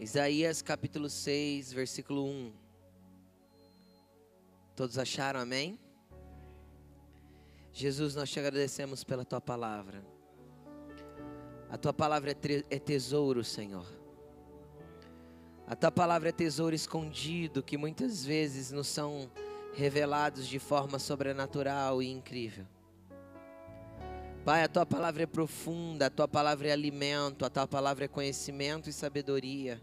Isaías capítulo 6, versículo 1. Todos acharam, amém? Jesus, nós te agradecemos pela tua palavra. A tua palavra é, é tesouro, Senhor. A tua palavra é tesouro escondido que muitas vezes nos são revelados de forma sobrenatural e incrível. Pai, a tua palavra é profunda, a tua palavra é alimento, a tua palavra é conhecimento e sabedoria.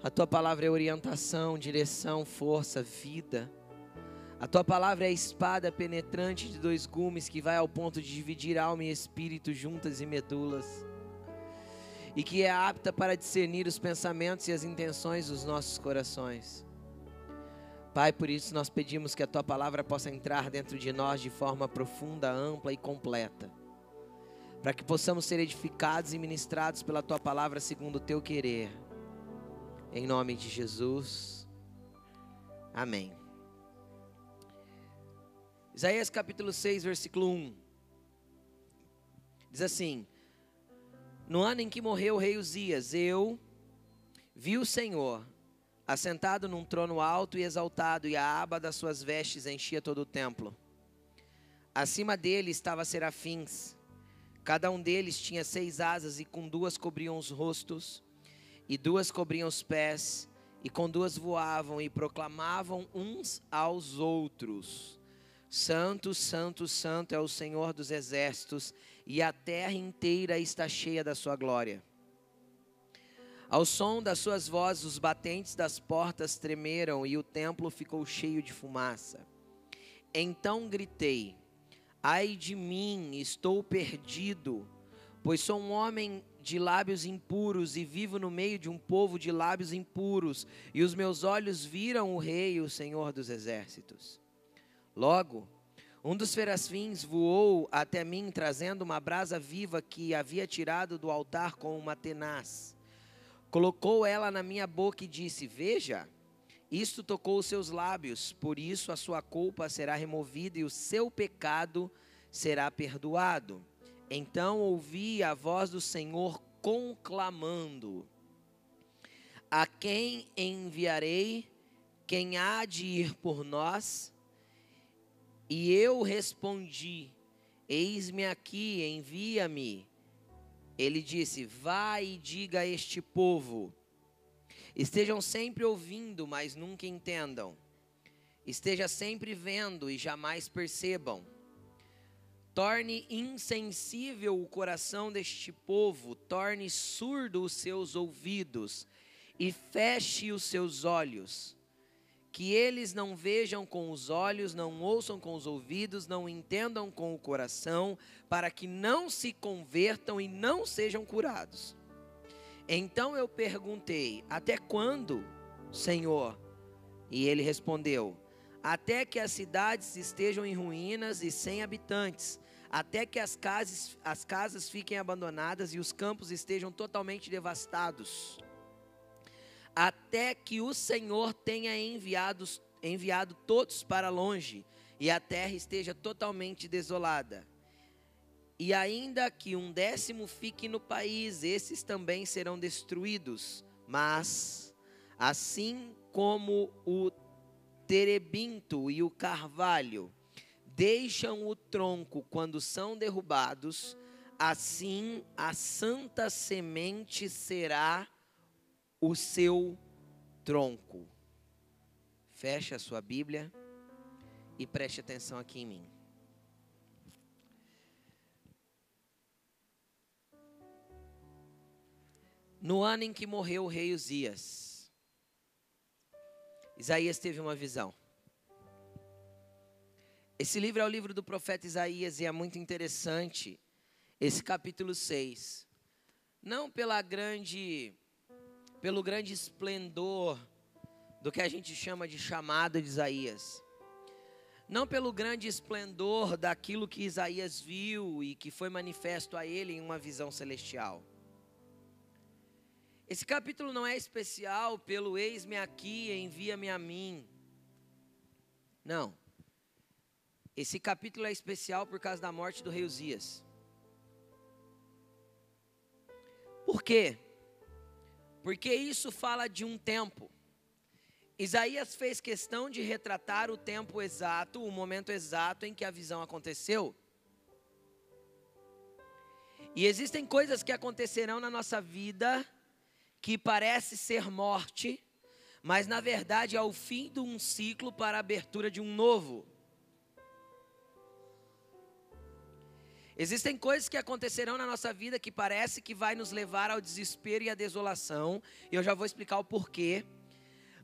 A tua palavra é orientação, direção, força, vida. A tua palavra é a espada penetrante de dois gumes que vai ao ponto de dividir alma e espírito juntas e medulas. E que é apta para discernir os pensamentos e as intenções dos nossos corações. Pai, por isso nós pedimos que a tua palavra possa entrar dentro de nós de forma profunda, ampla e completa. Para que possamos ser edificados e ministrados pela tua palavra segundo o teu querer. Em nome de Jesus. Amém. Isaías capítulo 6, versículo 1. Diz assim: No ano em que morreu o rei Uzias, eu vi o Senhor assentado num trono alto e exaltado, e a aba das suas vestes enchia todo o templo. Acima dele estava serafins, cada um deles tinha seis asas, e com duas cobriam os rostos, e duas cobriam os pés, e com duas voavam e proclamavam uns aos outros: Santo, Santo, Santo é o Senhor dos exércitos, e a terra inteira está cheia da sua glória. Ao som das suas vozes, os batentes das portas tremeram e o templo ficou cheio de fumaça. Então gritei: Ai de mim, estou perdido, pois sou um homem de lábios impuros e vivo no meio de um povo de lábios impuros, e os meus olhos viram o Rei, o Senhor dos exércitos. Logo, um dos serafins voou até mim, trazendo uma brasa viva que havia tirado do altar com uma tenaz. Colocou ela na minha boca e disse: Veja, isto tocou os seus lábios, por isso a sua culpa será removida e o seu pecado será perdoado. Então ouvi a voz do Senhor conclamando: A quem enviarei? Quem há de ir por nós? E eu respondi: Eis-me aqui, envia-me. Ele disse: Vai e diga a este povo: Estejam sempre ouvindo, mas nunca entendam. Esteja sempre vendo e jamais percebam. Torne insensível o coração deste povo, torne surdo os seus ouvidos e feche os seus olhos que eles não vejam com os olhos, não ouçam com os ouvidos, não entendam com o coração, para que não se convertam e não sejam curados. Então eu perguntei: Até quando, Senhor? E ele respondeu: Até que as cidades estejam em ruínas e sem habitantes, até que as casas, as casas fiquem abandonadas e os campos estejam totalmente devastados até que o Senhor tenha enviado, enviado todos para longe e a terra esteja totalmente desolada. E ainda que um décimo fique no país, esses também serão destruídos. Mas, assim como o terebinto e o carvalho deixam o tronco quando são derrubados, assim a santa semente será o seu tronco. Feche a sua Bíblia e preste atenção aqui em mim. No ano em que morreu o rei Uzias, Isaías teve uma visão. Esse livro é o livro do profeta Isaías e é muito interessante esse capítulo 6. Não pela grande pelo grande esplendor do que a gente chama de chamada de Isaías. Não pelo grande esplendor daquilo que Isaías viu e que foi manifesto a ele em uma visão celestial. Esse capítulo não é especial pelo eis-me aqui, envia-me a mim. Não. Esse capítulo é especial por causa da morte do rei Uzias. Por quê? Porque isso fala de um tempo. Isaías fez questão de retratar o tempo exato, o momento exato em que a visão aconteceu. E existem coisas que acontecerão na nossa vida que parece ser morte, mas na verdade é o fim de um ciclo para a abertura de um novo. Existem coisas que acontecerão na nossa vida que parece que vai nos levar ao desespero e à desolação, e eu já vou explicar o porquê.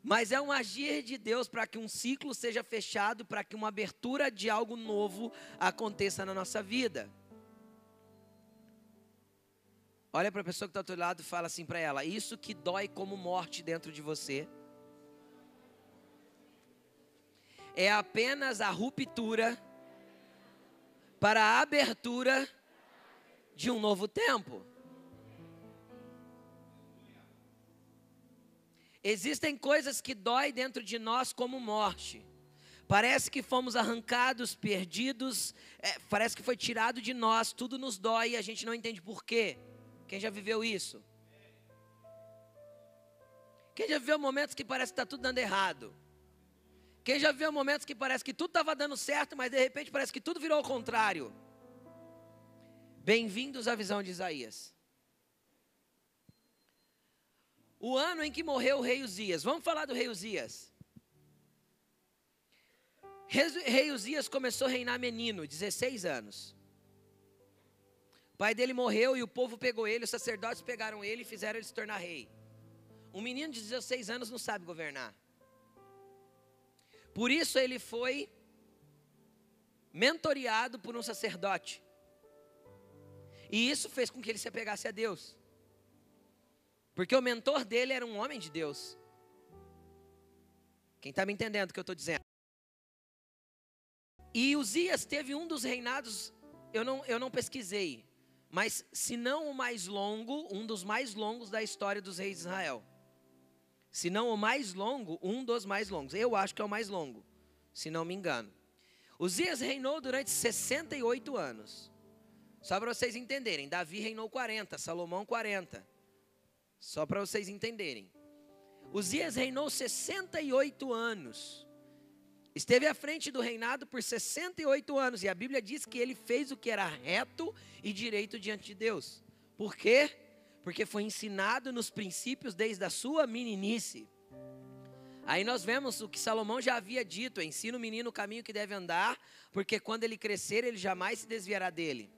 Mas é um agir de Deus para que um ciclo seja fechado, para que uma abertura de algo novo aconteça na nossa vida. Olha para a pessoa que está ao teu lado e fala assim para ela: Isso que dói como morte dentro de você é apenas a ruptura para a abertura de um novo tempo. Existem coisas que dói dentro de nós como morte. Parece que fomos arrancados, perdidos, é, parece que foi tirado de nós, tudo nos dói e a gente não entende por quê. Quem já viveu isso? Quem já viveu momentos que parece que está tudo dando errado? Quem já viveu momentos que parece que tudo estava dando certo, mas de repente parece que tudo virou ao contrário? Bem-vindos à visão de Isaías. O ano em que morreu o rei Uzias. Vamos falar do rei Uzias. Rei Uzias começou a reinar menino, 16 anos. O pai dele morreu e o povo pegou ele, os sacerdotes pegaram ele e fizeram ele se tornar rei. Um menino de 16 anos não sabe governar. Por isso ele foi mentoreado por um sacerdote. E isso fez com que ele se apegasse a Deus. Porque o mentor dele era um homem de Deus. Quem está me entendendo o que eu estou dizendo? E Uzias teve um dos reinados, eu não, eu não pesquisei, mas se não o mais longo, um dos mais longos da história dos reis de Israel se não o mais longo, um dos mais longos. Eu acho que é o mais longo, se não me engano. Uzias reinou durante 68 anos. Só para vocês entenderem, Davi reinou 40, Salomão 40. Só para vocês entenderem. Uzias reinou 68 anos. Esteve à frente do reinado por 68 anos. E a Bíblia diz que ele fez o que era reto e direito diante de Deus. Por quê? Porque foi ensinado nos princípios desde a sua meninice. Aí nós vemos o que Salomão já havia dito: ensina o menino o caminho que deve andar, porque quando ele crescer, ele jamais se desviará dele.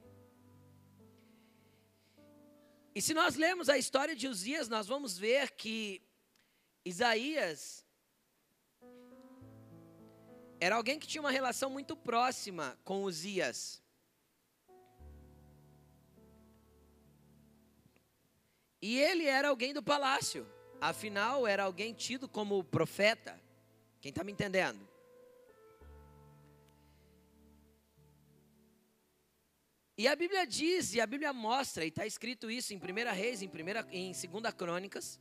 E se nós lemos a história de Uzias, nós vamos ver que Isaías era alguém que tinha uma relação muito próxima com Uzias. E ele era alguém do palácio. Afinal, era alguém tido como profeta. Quem está me entendendo? E a Bíblia diz, e a Bíblia mostra, e está escrito isso em 1 Reis, em, primeira, em 2 Crônicas,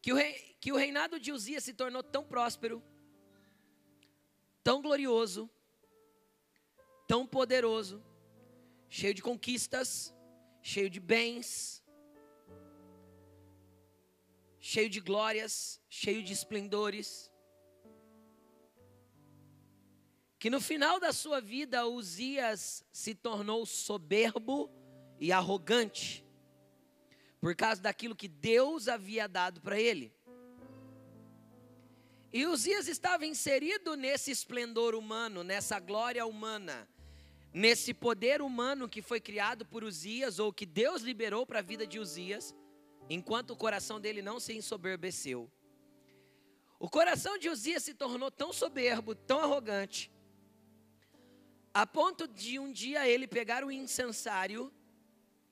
que o, rei, que o reinado de Uzias se tornou tão próspero, tão glorioso, tão poderoso, cheio de conquistas, cheio de bens, cheio de glórias, cheio de esplendores. Que no final da sua vida, Uzias se tornou soberbo e arrogante, por causa daquilo que Deus havia dado para ele. E Uzias estava inserido nesse esplendor humano, nessa glória humana, nesse poder humano que foi criado por Uzias, ou que Deus liberou para a vida de Uzias, enquanto o coração dele não se ensoberbeceu. O coração de Uzias se tornou tão soberbo, tão arrogante, a ponto de um dia ele pegar o incensário,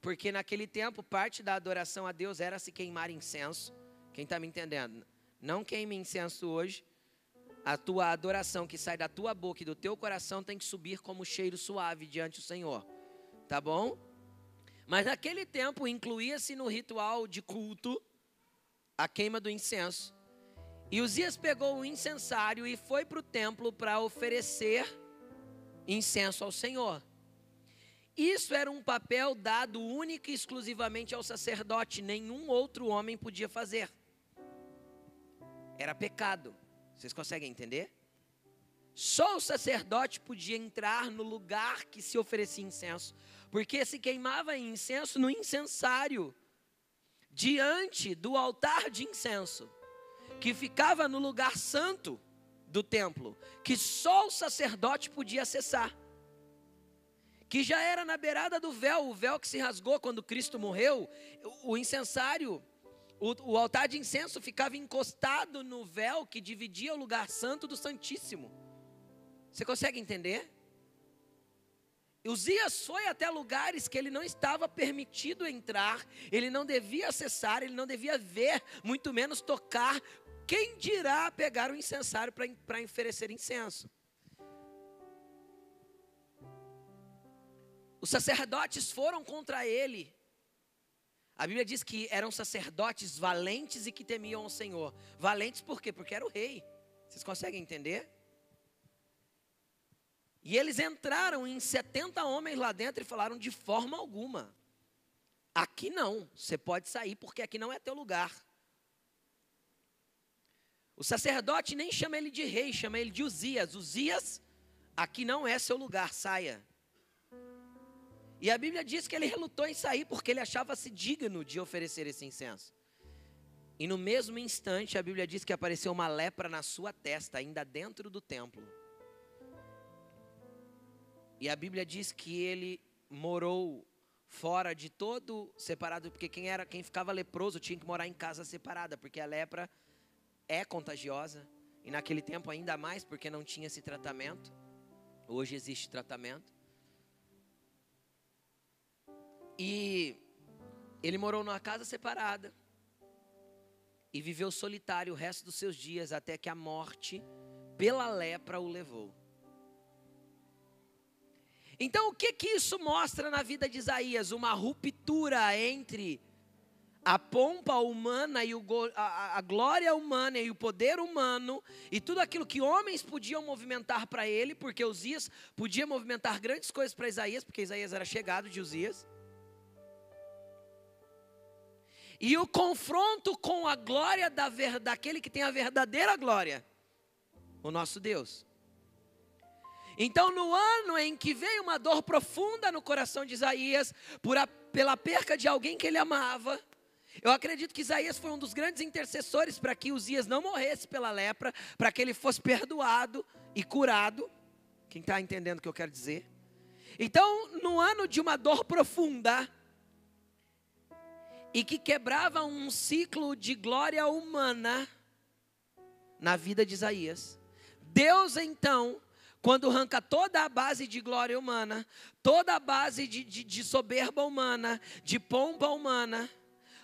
porque naquele tempo parte da adoração a Deus era se queimar incenso. Quem está me entendendo? Não queime incenso hoje, a tua adoração que sai da tua boca e do teu coração tem que subir como cheiro suave diante do Senhor. Tá bom? Mas naquele tempo incluía-se no ritual de culto a queima do incenso. E Uzias pegou o incensário e foi para o templo para oferecer incenso ao Senhor. isso era um papel dado único e exclusivamente ao sacerdote, nenhum outro homem podia fazer. Era pecado. Vocês conseguem entender? Só o sacerdote podia entrar no lugar que se oferecia incenso, porque se queimava incenso no incensário, diante do altar de incenso, que ficava no lugar santo do templo, que só o sacerdote podia acessar. Que já era na beirada do véu, o véu que se rasgou quando Cristo morreu, o incensário, o, o altar de incenso ficava encostado no véu que dividia o lugar santo do Santíssimo. Você consegue entender? Uzias foi até lugares que ele não estava permitido entrar, ele não devia acessar, ele não devia ver, muito menos tocar. Quem dirá pegar o incensário para oferecer incenso? Os sacerdotes foram contra ele. A Bíblia diz que eram sacerdotes valentes e que temiam o Senhor. Valentes por quê? Porque era o rei. Vocês conseguem entender? E eles entraram em 70 homens lá dentro e falaram de forma alguma. Aqui não, você pode sair porque aqui não é teu lugar. O sacerdote nem chama ele de rei, chama ele de Uzias. Uzias, aqui não é seu lugar, saia. E a Bíblia diz que ele relutou em sair porque ele achava-se digno de oferecer esse incenso. E no mesmo instante, a Bíblia diz que apareceu uma lepra na sua testa, ainda dentro do templo. E a Bíblia diz que ele morou fora de todo separado, porque quem era, quem ficava leproso tinha que morar em casa separada, porque a lepra é contagiosa e naquele tempo ainda mais, porque não tinha esse tratamento. Hoje existe tratamento. E ele morou numa casa separada e viveu solitário o resto dos seus dias até que a morte pela lepra o levou. Então, o que que isso mostra na vida de Isaías? Uma ruptura entre a pompa humana e o, a, a glória humana e o poder humano e tudo aquilo que homens podiam movimentar para ele, porque Uzias podia movimentar grandes coisas para Isaías, porque Isaías era chegado de Uzias. E o confronto com a glória da, daquele que tem a verdadeira glória, o nosso Deus. Então, no ano em que veio uma dor profunda no coração de Isaías, a, pela perca de alguém que ele amava, eu acredito que Isaías foi um dos grandes intercessores para que Uzias não morresse pela lepra, para que ele fosse perdoado e curado. Quem está entendendo o que eu quero dizer? Então, no ano de uma dor profunda, e que quebrava um ciclo de glória humana na vida de Isaías, Deus então quando arranca toda a base de glória humana, toda a base de, de, de soberba humana, de pompa humana,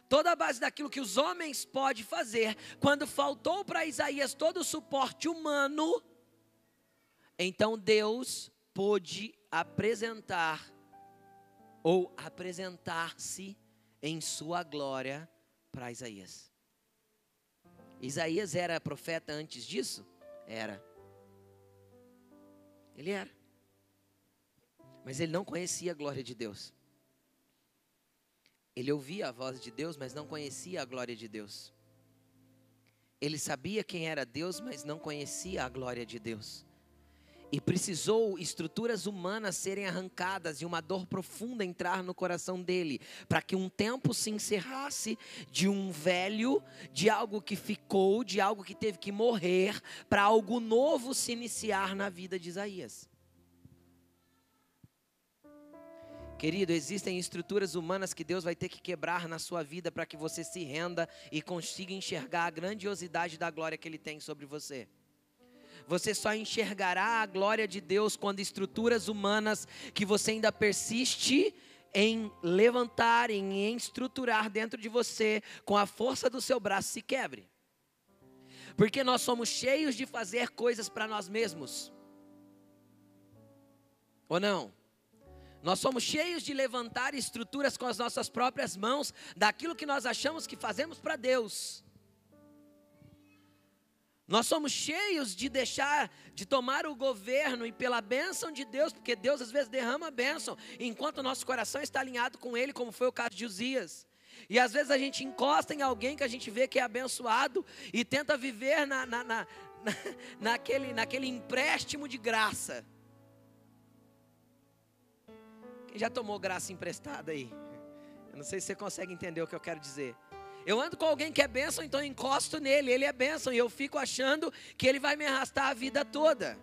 toda a base daquilo que os homens podem fazer, quando faltou para Isaías todo o suporte humano, então Deus pôde apresentar ou apresentar-se em sua glória para Isaías. Isaías era profeta antes disso? Era. Ele era. Mas ele não conhecia a glória de Deus. Ele ouvia a voz de Deus, mas não conhecia a glória de Deus. Ele sabia quem era Deus, mas não conhecia a glória de Deus e precisou estruturas humanas serem arrancadas e uma dor profunda entrar no coração dele, para que um tempo se encerrasse de um velho, de algo que ficou, de algo que teve que morrer, para algo novo se iniciar na vida de Isaías. Querido, existem estruturas humanas que Deus vai ter que quebrar na sua vida para que você se renda e consiga enxergar a grandiosidade da glória que Ele tem sobre você. Você só enxergará a glória de Deus quando estruturas humanas que você ainda persiste em levantar, em estruturar dentro de você, com a força do seu braço, se quebre. Porque nós somos cheios de fazer coisas para nós mesmos. Ou não? Nós somos cheios de levantar estruturas com as nossas próprias mãos, daquilo que nós achamos que fazemos para Deus. Nós somos cheios de deixar, de tomar o governo e pela bênção de Deus, porque Deus às vezes derrama a bênção, enquanto o nosso coração está alinhado com Ele, como foi o caso de Uzias. E às vezes a gente encosta em alguém que a gente vê que é abençoado e tenta viver na, na, na, na naquele, naquele empréstimo de graça. Quem já tomou graça emprestada aí? Eu não sei se você consegue entender o que eu quero dizer. Eu ando com alguém que é bênção, então eu encosto nele, ele é bênção, e eu fico achando que ele vai me arrastar a vida toda.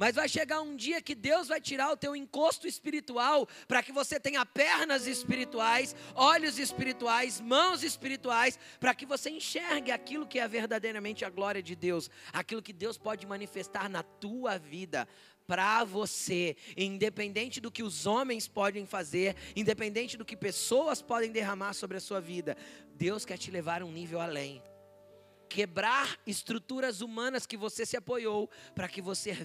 Mas vai chegar um dia que Deus vai tirar o teu encosto espiritual para que você tenha pernas espirituais, olhos espirituais, mãos espirituais, para que você enxergue aquilo que é verdadeiramente a glória de Deus, aquilo que Deus pode manifestar na tua vida para você, independente do que os homens podem fazer, independente do que pessoas podem derramar sobre a sua vida, Deus quer te levar um nível além. Quebrar estruturas humanas que você se apoiou para que você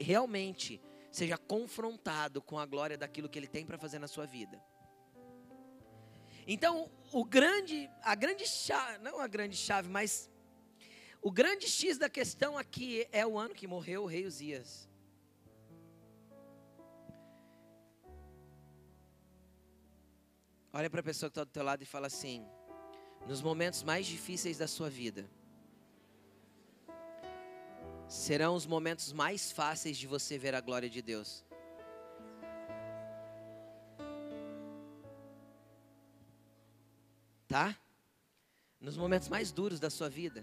realmente seja confrontado com a glória daquilo que ele tem para fazer na sua vida. Então, o grande, a grande chave, não a grande chave, mas o grande X da questão aqui é o ano que morreu o rei Uzias. Olha para a pessoa que está do teu lado e fala assim: nos momentos mais difíceis da sua vida, serão os momentos mais fáceis de você ver a glória de Deus. Tá? Nos momentos mais duros da sua vida,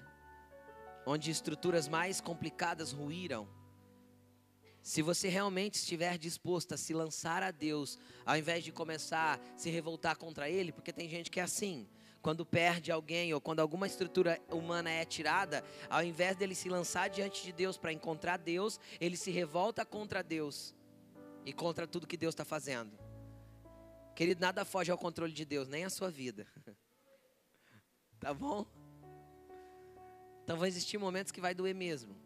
onde estruturas mais complicadas ruíram, se você realmente estiver disposto a se lançar a Deus, ao invés de começar a se revoltar contra Ele, porque tem gente que é assim, quando perde alguém ou quando alguma estrutura humana é tirada, ao invés dele se lançar diante de Deus para encontrar Deus, ele se revolta contra Deus e contra tudo que Deus está fazendo. Querido, nada foge ao controle de Deus, nem a sua vida. tá bom? Então vão existir momentos que vai doer mesmo.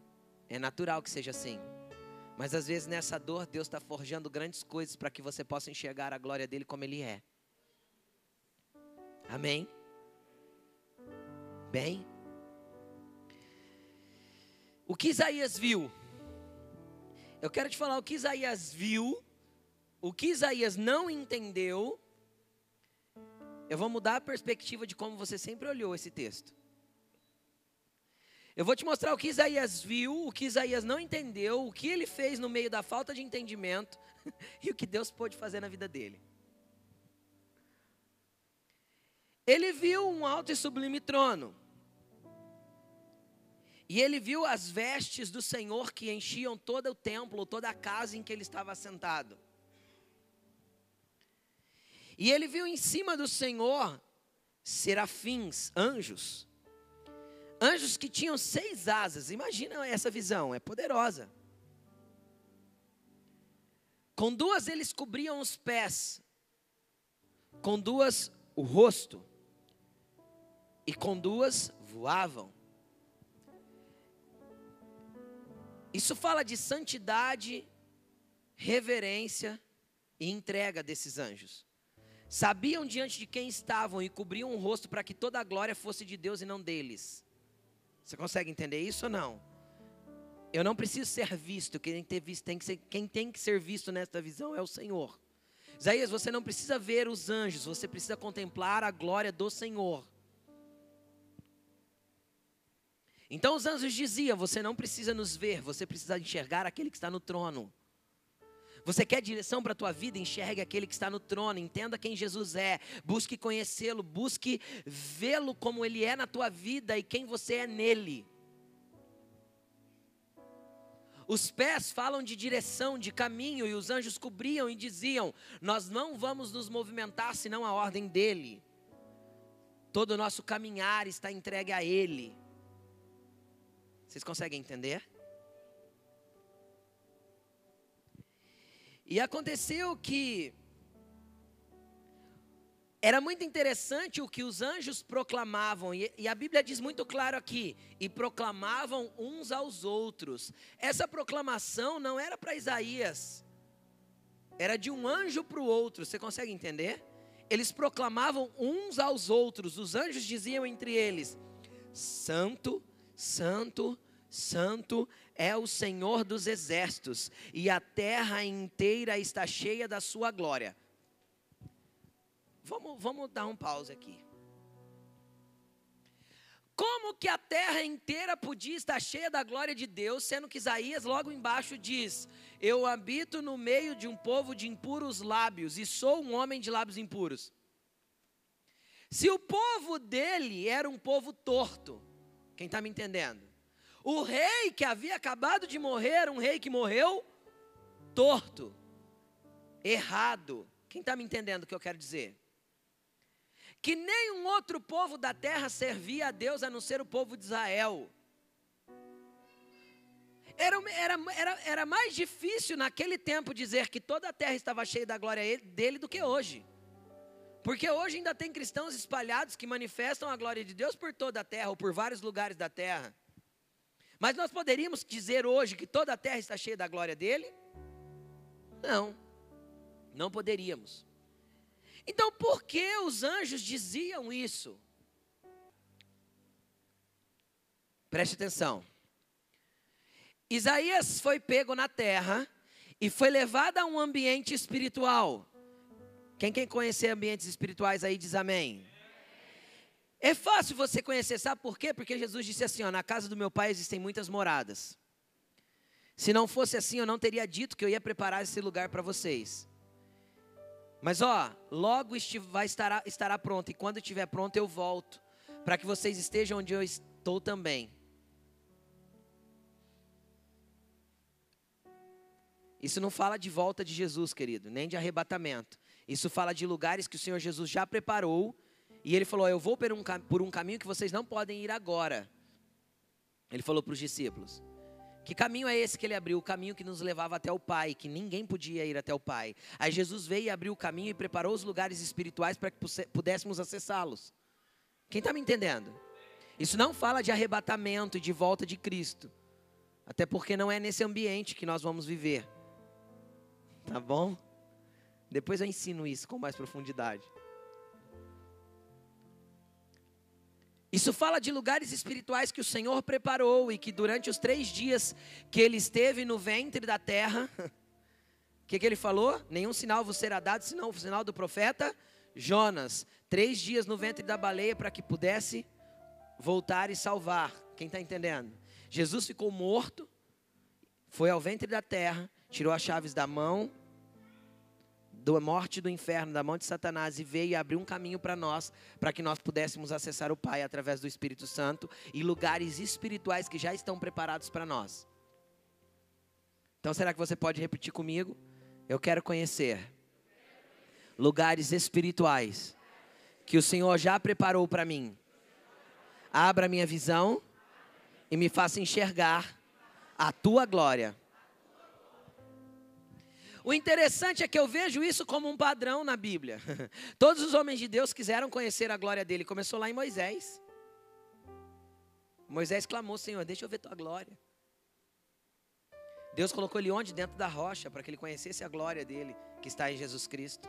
É natural que seja assim. Mas às vezes nessa dor, Deus está forjando grandes coisas para que você possa enxergar a glória dele como ele é. Amém? Bem, o que Isaías viu? Eu quero te falar o que Isaías viu, o que Isaías não entendeu. Eu vou mudar a perspectiva de como você sempre olhou esse texto. Eu vou te mostrar o que Isaías viu, o que Isaías não entendeu, o que ele fez no meio da falta de entendimento e o que Deus pôde fazer na vida dele. Ele viu um alto e sublime trono. E ele viu as vestes do Senhor que enchiam todo o templo, toda a casa em que ele estava sentado. E ele viu em cima do Senhor serafins, anjos Anjos que tinham seis asas. Imagina essa visão, é poderosa. Com duas eles cobriam os pés, com duas o rosto, e com duas voavam. Isso fala de santidade, reverência e entrega desses anjos. Sabiam diante de quem estavam e cobriam o rosto para que toda a glória fosse de Deus e não deles. Você consegue entender isso ou não? Eu não preciso ser visto, quem tem, visto, tem que ser, quem tem que ser visto nesta visão é o Senhor. Isaías, você não precisa ver os anjos, você precisa contemplar a glória do Senhor. Então os anjos diziam: Você não precisa nos ver, você precisa enxergar aquele que está no trono. Você quer direção para a tua vida? Enxergue aquele que está no trono, entenda quem Jesus é, busque conhecê-lo, busque vê-lo como ele é na tua vida e quem você é nele. Os pés falam de direção, de caminho, e os anjos cobriam e diziam: Nós não vamos nos movimentar senão a ordem dele. Todo o nosso caminhar está entregue a ele. Vocês conseguem entender? E aconteceu que era muito interessante o que os anjos proclamavam, e, a Bíblia diz muito claro aqui: e proclamavam uns aos outros. Essa proclamação não era para Isaías, era de um anjo para o outro, você consegue entender? Eles proclamavam uns aos outros, os anjos diziam entre eles: Santo, Santo, Santo é o Senhor dos exércitos, e a terra inteira está cheia da sua glória. Vamos, vamos dar um pause aqui. Como que a terra inteira podia estar cheia da glória de Deus, sendo que Isaías logo embaixo diz: Eu habito no meio de um povo de impuros lábios e sou um homem de lábios impuros. Se o povo dele era um povo torto, quem está me entendendo? O rei que havia acabado de morrer um rei que morreu torto, errado. Quem está me entendendo o que eu quero dizer? que nenhum outro povo da terra servia a Deus a não ser o povo de Israel. Era, era, era, era mais difícil naquele tempo dizer que toda a terra estava cheia da glória dele do que hoje. Porque hoje ainda tem cristãos espalhados que manifestam a glória de Deus por toda a terra ou por vários lugares da terra. Mas nós poderíamos dizer hoje que toda a terra está cheia da glória dele? Não, não poderíamos. Então, por que os anjos diziam isso? Preste atenção. Isaías foi pego na terra e foi levado a um ambiente espiritual. Quem quer conhecer ambientes espirituais aí diz amém. É fácil você conhecer, sabe por quê? Porque Jesus disse assim: ó, na casa do meu pai existem muitas moradas. Se não fosse assim, eu não teria dito que eu ia preparar esse lugar para vocês. Mas ó, logo vai estará, estará pronto, e quando estiver pronto eu volto, para que vocês estejam onde eu estou também. Isso não fala de volta de Jesus, querido, nem de arrebatamento. Isso fala de lugares que o Senhor Jesus já preparou, e ele falou: Eu vou por um, caminho que vocês não podem ir agora. Ele falou para os discípulos. Que caminho é esse que ele abriu? O caminho que nos levava até o Pai, que ninguém podia ir até o Pai. Aí Jesus veio e abriu o caminho e preparou os lugares espirituais para que pudéssemos acessá-los. Quem está me entendendo? Isso não fala de arrebatamento e de volta de Cristo. Até porque não é nesse ambiente que nós vamos viver. Tá bom? Depois eu ensino isso com mais profundidade. Isso fala de lugares espirituais que o Senhor preparou e que durante os três dias que ele esteve no ventre da terra, o que, que ele falou? Nenhum sinal vos será dado, senão o sinal do profeta Jonas. Três dias no ventre da baleia para que pudesse voltar e salvar. Quem está entendendo? Jesus ficou morto, foi ao ventre da terra, tirou as chaves da mão da morte do inferno, da mão de Satanás, e veio e abriu um caminho para nós, para que nós pudéssemos acessar o Pai através do Espírito Santo e lugares espirituais que já estão preparados para nós. Então, será que você pode repetir comigo? Eu quero conhecer lugares espirituais que o Senhor já preparou para mim. Abra minha visão e me faça enxergar a tua glória o interessante é que eu vejo isso como um padrão na Bíblia. Todos os homens de Deus quiseram conhecer a glória dele. Começou lá em Moisés. Moisés clamou: Senhor, deixa eu ver tua glória. Deus colocou ele onde? Dentro da rocha, para que ele conhecesse a glória dele, que está em Jesus Cristo.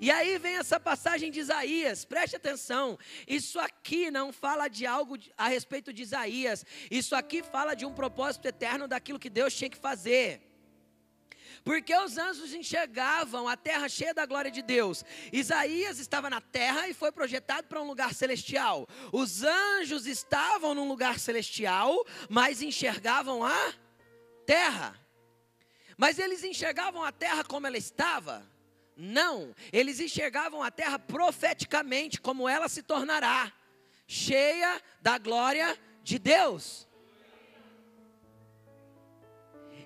E aí vem essa passagem de Isaías, preste atenção. Isso aqui não fala de algo a respeito de Isaías, isso aqui fala de um propósito eterno daquilo que Deus tinha que fazer. Porque os anjos enxergavam a terra cheia da glória de Deus. Isaías estava na terra e foi projetado para um lugar celestial. Os anjos estavam num lugar celestial, mas enxergavam a terra. Mas eles enxergavam a terra como ela estava? Não, eles enxergavam a terra profeticamente, como ela se tornará, cheia da glória de Deus.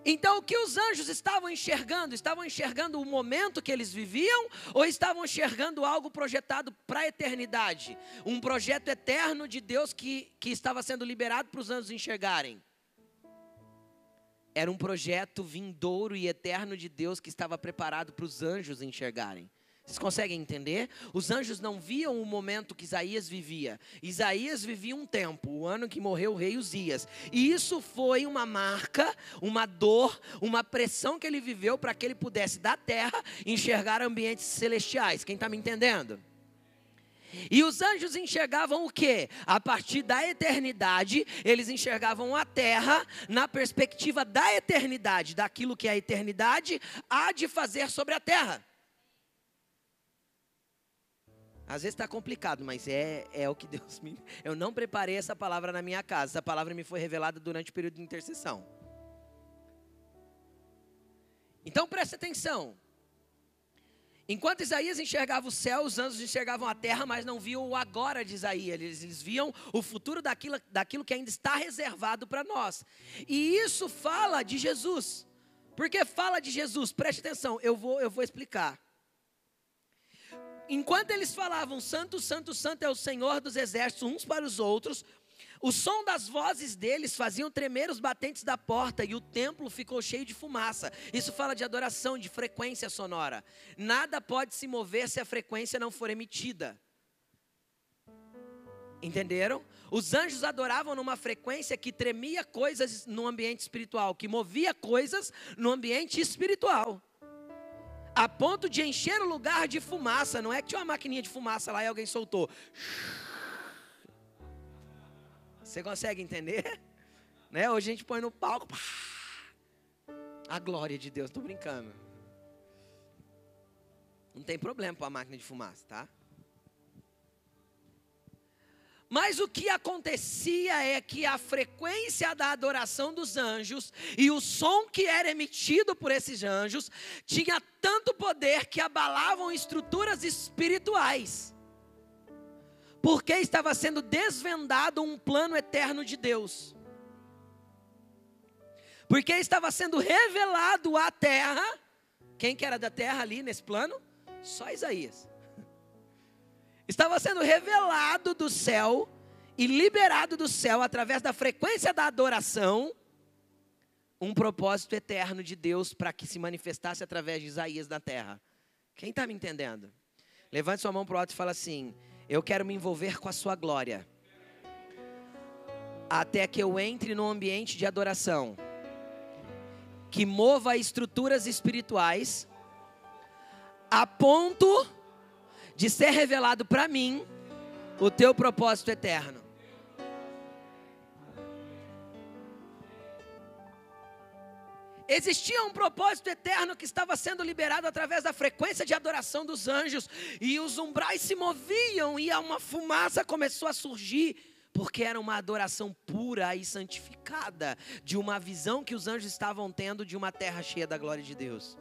Então, o que os anjos estavam enxergando? Estavam enxergando o momento que eles viviam ou estavam enxergando algo projetado para a eternidade? Um projeto eterno de Deus que, que estava sendo liberado para os anjos enxergarem. Era um projeto vindouro e eterno de Deus que estava preparado para os anjos enxergarem. Vocês conseguem entender? Os anjos não viam o momento que Isaías vivia. Isaías vivia um tempo, o ano que morreu o rei Uzias. E isso foi uma marca, uma dor, uma pressão que ele viveu para que ele pudesse da terra enxergar ambientes celestiais. Quem está me entendendo? E os anjos enxergavam o que? A partir da eternidade, eles enxergavam a terra na perspectiva da eternidade, daquilo que a eternidade há de fazer sobre a terra. Às vezes está complicado, mas é, é o que Deus me. Eu não preparei essa palavra na minha casa. Essa palavra me foi revelada durante o período de intercessão. Então preste atenção. Enquanto Isaías enxergava o céu, os anjos enxergavam a terra, mas não viam o agora de Isaías. Eles, eles viam o futuro daquilo, daquilo que ainda está reservado para nós. E isso fala de Jesus. Porque fala de Jesus, preste atenção, eu vou, eu vou explicar. Enquanto eles falavam, Santo, Santo, Santo é o Senhor dos exércitos, uns para os outros, o som das vozes deles faziam tremer os batentes da porta e o templo ficou cheio de fumaça. Isso fala de adoração, de frequência sonora. Nada pode se mover se a frequência não for emitida. Entenderam? Os anjos adoravam numa frequência que tremia coisas no ambiente espiritual, que movia coisas no ambiente espiritual. A ponto de encher o lugar de fumaça. Não é que tinha uma maquininha de fumaça lá e alguém soltou. Você consegue entender? Né? Hoje a gente põe no palco. Pá, a glória de Deus. Estou brincando. Não tem problema com a máquina de fumaça, tá? Mas o que acontecia é que a frequência da adoração dos anjos e o som que era emitido por esses anjos tinha tanto poder que abalavam estruturas espirituais porque estava sendo desvendado um plano eterno de Deus. Porque estava sendo revelado à terra, quem que era da terra ali nesse plano? Só Isaías. Estava sendo revelado do céu e liberado do céu através da frequência da adoração um propósito eterno de Deus para que se manifestasse através de Isaías na terra. Quem está me entendendo? Levante sua mão para o alto e fala assim: eu quero me envolver com a sua glória. Até que eu entre num ambiente de adoração que mova estruturas espirituais a ponto de ser revelado para mim o teu propósito eterno. Existia um propósito eterno que estava sendo liberado através da frequência de adoração dos anjos, e os umbrais se moviam, e uma fumaça começou a surgir, porque era uma adoração pura e santificada, de uma visão que os anjos estavam tendo de uma terra cheia da glória de Deus.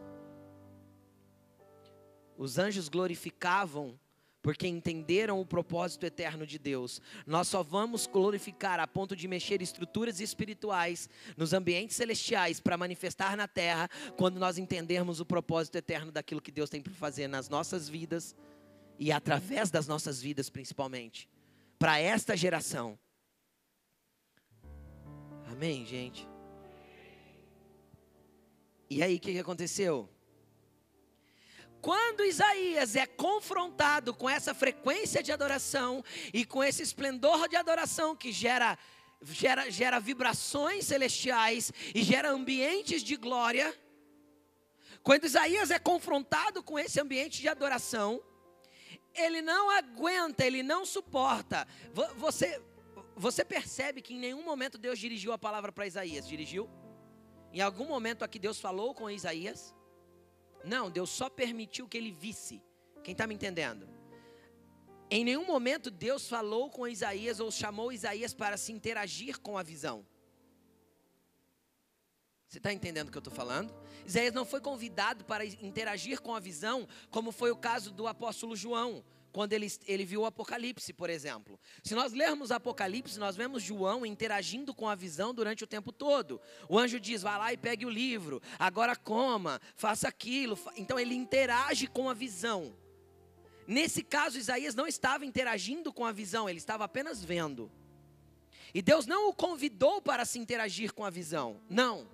Os anjos glorificavam porque entenderam o propósito eterno de Deus. Nós só vamos glorificar a ponto de mexer estruturas espirituais nos ambientes celestiais para manifestar na terra quando nós entendermos o propósito eterno daquilo que Deus tem para fazer nas nossas vidas e através das nossas vidas, principalmente, para esta geração. Amém, gente? E aí, o que aconteceu? Quando Isaías é confrontado com essa frequência de adoração e com esse esplendor de adoração que gera, gera, gera vibrações celestiais e gera ambientes de glória, quando Isaías é confrontado com esse ambiente de adoração, ele não aguenta, ele não suporta. Você, você percebe que em nenhum momento Deus dirigiu a palavra para Isaías? Dirigiu? Em algum momento aqui Deus falou com Isaías? Não, Deus só permitiu que ele visse. Quem está me entendendo? Em nenhum momento Deus falou com Isaías ou chamou Isaías para se interagir com a visão. Você está entendendo o que eu estou falando? Isaías não foi convidado para interagir com a visão, como foi o caso do apóstolo João quando ele, ele viu o Apocalipse, por exemplo. Se nós lermos Apocalipse, nós vemos João interagindo com a visão durante o tempo todo. O anjo diz: vá lá e pegue o livro, agora coma, faça aquilo. Então ele interage com a visão. Nesse caso, Isaías não estava interagindo com a visão, ele estava apenas vendo. E Deus não o convidou para se interagir com a visão, não.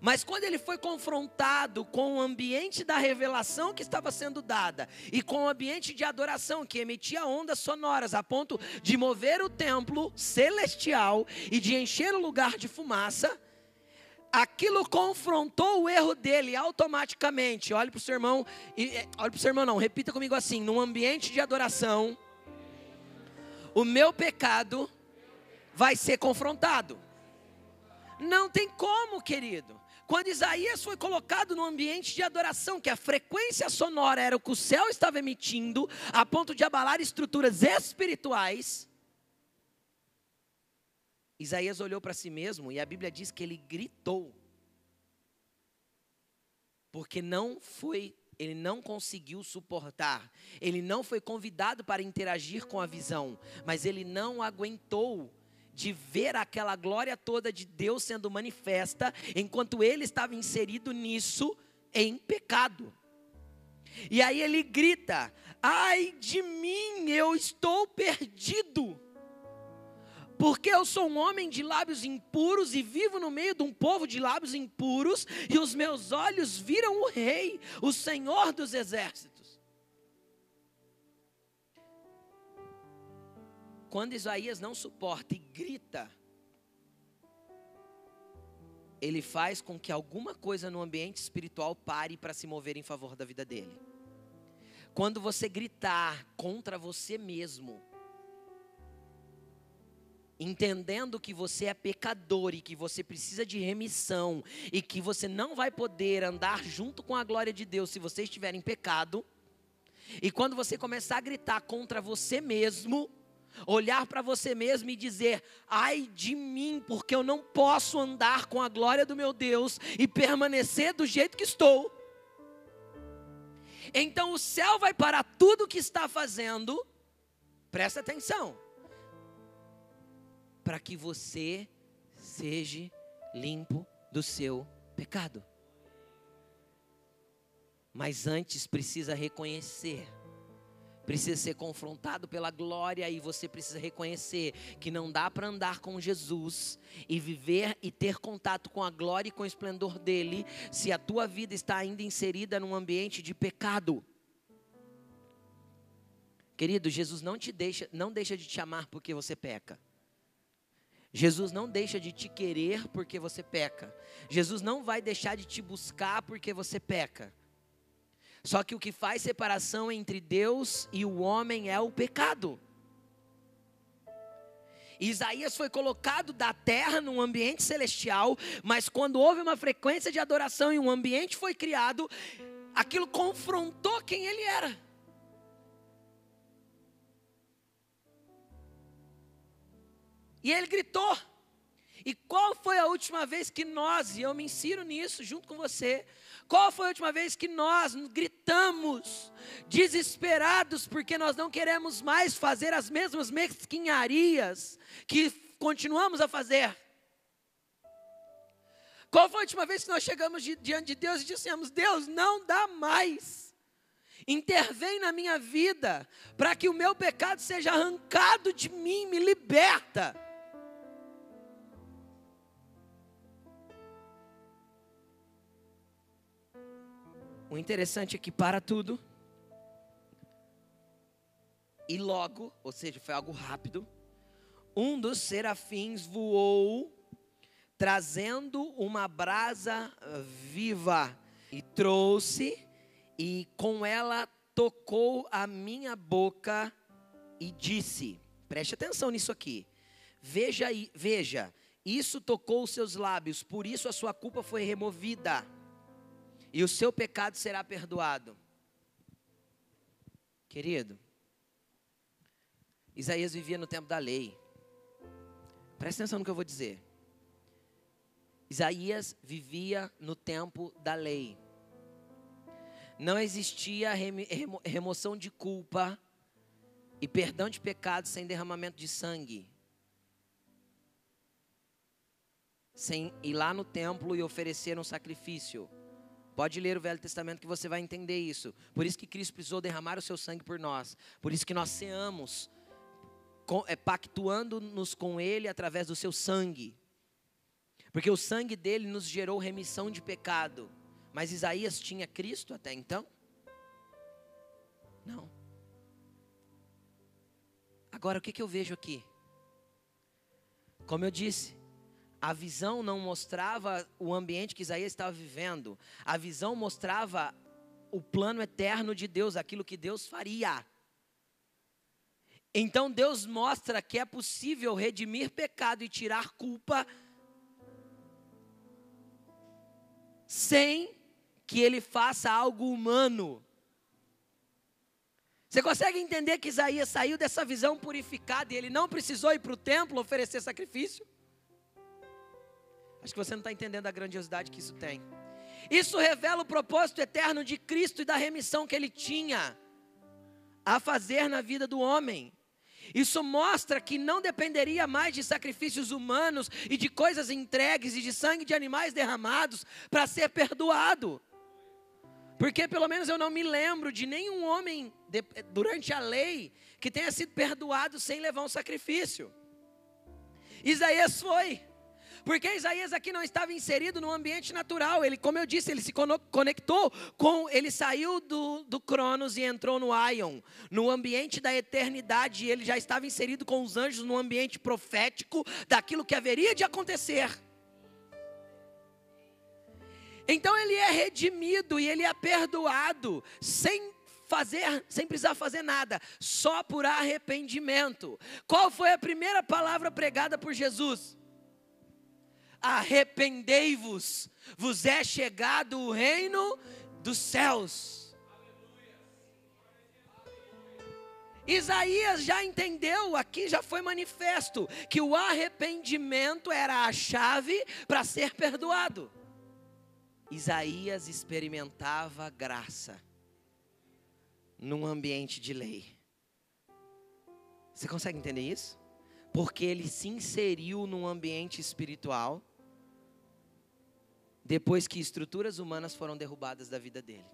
Mas quando ele foi confrontado com o ambiente da revelação que estava sendo dada e com o ambiente de adoração que emitia ondas sonoras a ponto de mover o templo celestial e de encher o lugar de fumaça, aquilo confrontou o erro dele automaticamente. Olhe para o seu irmão, e, é, olhe para o seu irmão, não, repita comigo assim: num ambiente de adoração, o meu pecado vai ser confrontado. Não tem como, querido. Quando Isaías foi colocado no ambiente de adoração, que a frequência sonora era o que o céu estava emitindo, a ponto de abalar estruturas espirituais, Isaías olhou para si mesmo e a Bíblia diz que ele gritou. Porque não foi, ele não conseguiu suportar. Ele não foi convidado para interagir com a visão, mas ele não aguentou de ver aquela glória toda de Deus sendo manifesta, enquanto ele estava inserido nisso em pecado. E aí ele grita: Ai de mim, eu estou perdido. Porque eu sou um homem de lábios impuros e vivo no meio de um povo de lábios impuros, e os meus olhos viram o Rei, o Senhor dos exércitos. Quando Isaías não suporta e grita, ele faz com que alguma coisa no ambiente espiritual pare para se mover em favor da vida dele. Quando você gritar contra você mesmo, entendendo que você é pecador e que você precisa de remissão e que você não vai poder andar junto com a glória de Deus se você estiver em pecado, e quando você começar a gritar contra você mesmo, olhar para você mesmo e dizer: ai de mim, porque eu não posso andar com a glória do meu Deus e permanecer do jeito que estou. Então o céu vai parar tudo o que está fazendo, presta atenção, para que você seja limpo do seu pecado. Mas antes precisa reconhecer precisa ser confrontado pela glória e você precisa reconhecer que não dá para andar com Jesus e viver e ter contato com a glória e com o esplendor dele se a tua vida está ainda inserida num ambiente de pecado. Querido, Jesus não te deixa, não deixa de te amar porque você peca. Jesus não deixa de te querer porque você peca. Jesus não vai deixar de te buscar porque você peca. Só que o que faz separação entre Deus e o homem é o pecado. Isaías foi colocado da terra num ambiente celestial, mas quando houve uma frequência de adoração e um ambiente foi criado, aquilo confrontou quem ele era. E ele gritou. E qual foi a última vez que nós, e eu me insiro nisso junto com você, qual foi a última vez que nós gritamos, desesperados, porque nós não queremos mais fazer as mesmas mesquinharias que continuamos a fazer? Qual foi a última vez que nós chegamos diante de Deus e dissemos: Deus, não dá mais. Intervém na minha vida, para que o meu pecado seja arrancado de mim, me liberta. O interessante é que para tudo, e logo, ou seja, foi algo rápido, um dos serafins voou, trazendo uma brasa viva, e trouxe, e com ela tocou a minha boca e disse: preste atenção nisso aqui, veja, veja, isso tocou os seus lábios, por isso a sua culpa foi removida e o seu pecado será perdoado. Querido, Isaías vivia no tempo da lei. Presta atenção no que eu vou dizer. Isaías vivia no tempo da lei. Não existia remoção de culpa e perdão de pecados sem derramamento de sangue. Sem ir lá no templo e oferecer um sacrifício. Pode ler o Velho Testamento que você vai entender isso. Por isso que Cristo precisou derramar o seu sangue por nós. Por isso que nós seamos é, pactuando-nos com Ele através do seu sangue. Porque o sangue dele nos gerou remissão de pecado. Mas Isaías tinha Cristo até então? Não. Agora o que, que eu vejo aqui? Como eu disse, a visão não mostrava o ambiente que Isaías estava vivendo. A visão mostrava o plano eterno de Deus, aquilo que Deus faria. Então Deus mostra que é possível redimir pecado e tirar culpa sem que ele faça algo humano. Você consegue entender que Isaías saiu dessa visão purificada e ele não precisou ir para o templo oferecer sacrifício? Acho que você não está entendendo a grandiosidade que isso tem. Isso revela o propósito eterno de Cristo e da remissão que ele tinha a fazer na vida do homem. Isso mostra que não dependeria mais de sacrifícios humanos e de coisas entregues e de sangue de animais derramados para ser perdoado. Porque pelo menos eu não me lembro de nenhum homem de, durante a lei que tenha sido perdoado sem levar um sacrifício. Isaías foi. Porque Isaías aqui não estava inserido no ambiente natural. Ele, como eu disse, ele se conectou com, ele saiu do, do Cronos e entrou no Aion, no ambiente da eternidade. Ele já estava inserido com os anjos no ambiente profético daquilo que haveria de acontecer. Então ele é redimido e ele é perdoado sem fazer, sem precisar fazer nada, só por arrependimento. Qual foi a primeira palavra pregada por Jesus? Arrependei-vos, vos é chegado o reino dos céus. Isaías já entendeu, aqui já foi manifesto, que o arrependimento era a chave para ser perdoado. Isaías experimentava graça num ambiente de lei. Você consegue entender isso? Porque ele se inseriu num ambiente espiritual depois que estruturas humanas foram derrubadas da vida dele.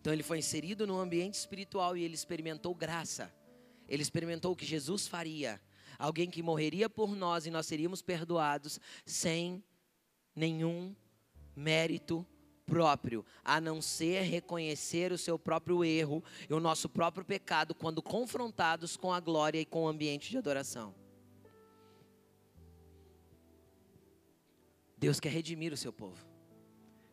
Então ele foi inserido no ambiente espiritual e ele experimentou graça. Ele experimentou o que Jesus faria. Alguém que morreria por nós e nós seríamos perdoados sem nenhum mérito próprio, a não ser reconhecer o seu próprio erro e o nosso próprio pecado quando confrontados com a glória e com o ambiente de adoração. Deus quer redimir o seu povo.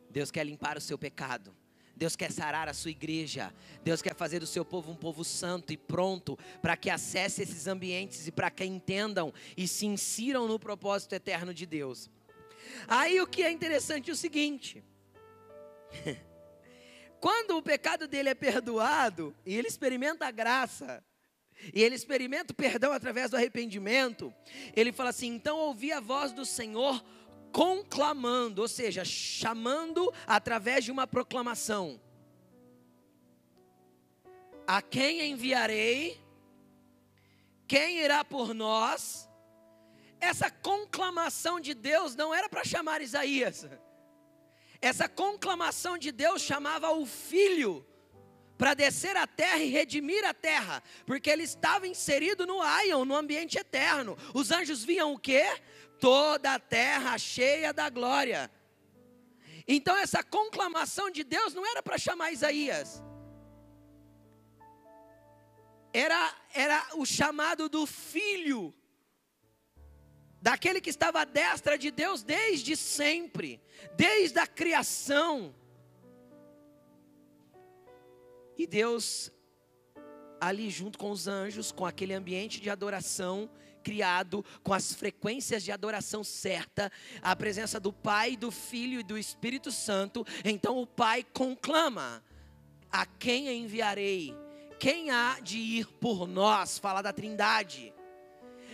Deus quer limpar o seu pecado. Deus quer sarar a sua igreja. Deus quer fazer do seu povo um povo santo e pronto para que acesse esses ambientes e para que entendam e se insiram no propósito eterno de Deus. Aí o que é interessante é o seguinte: quando o pecado dele é perdoado e ele experimenta a graça, e ele experimenta o perdão através do arrependimento, ele fala assim: então ouvi a voz do Senhor conclamando, ou seja, chamando através de uma proclamação. A quem enviarei? Quem irá por nós? Essa conclamação de Deus não era para chamar Isaías. Essa conclamação de Deus chamava o filho para descer a terra e redimir a terra, porque ele estava inserido no Aion, no ambiente eterno. Os anjos viam o quê? Toda a terra cheia da glória. Então essa conclamação de Deus não era para chamar Isaías. Era, era o chamado do filho, daquele que estava à destra de Deus desde sempre, desde a criação. E Deus, ali junto com os anjos, com aquele ambiente de adoração, criado com as frequências de adoração certa, a presença do Pai, do Filho e do Espírito Santo, então o Pai conclama: A quem enviarei? Quem há de ir por nós? Fala da Trindade.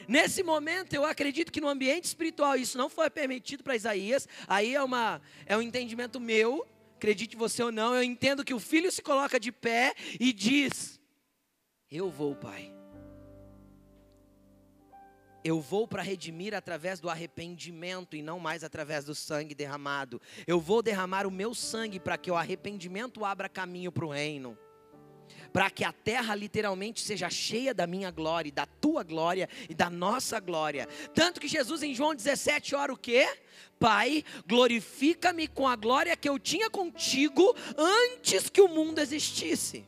Nesse momento, eu acredito que no ambiente espiritual isso não foi permitido para Isaías. Aí é, uma, é um entendimento meu, acredite você ou não. Eu entendo que o filho se coloca de pé e diz: Eu vou, Pai. Eu vou para redimir através do arrependimento e não mais através do sangue derramado. Eu vou derramar o meu sangue para que o arrependimento abra caminho para o reino. Para que a terra literalmente seja cheia da minha glória, da tua glória e da nossa glória. Tanto que Jesus em João 17 ora o quê? Pai, glorifica-me com a glória que eu tinha contigo antes que o mundo existisse.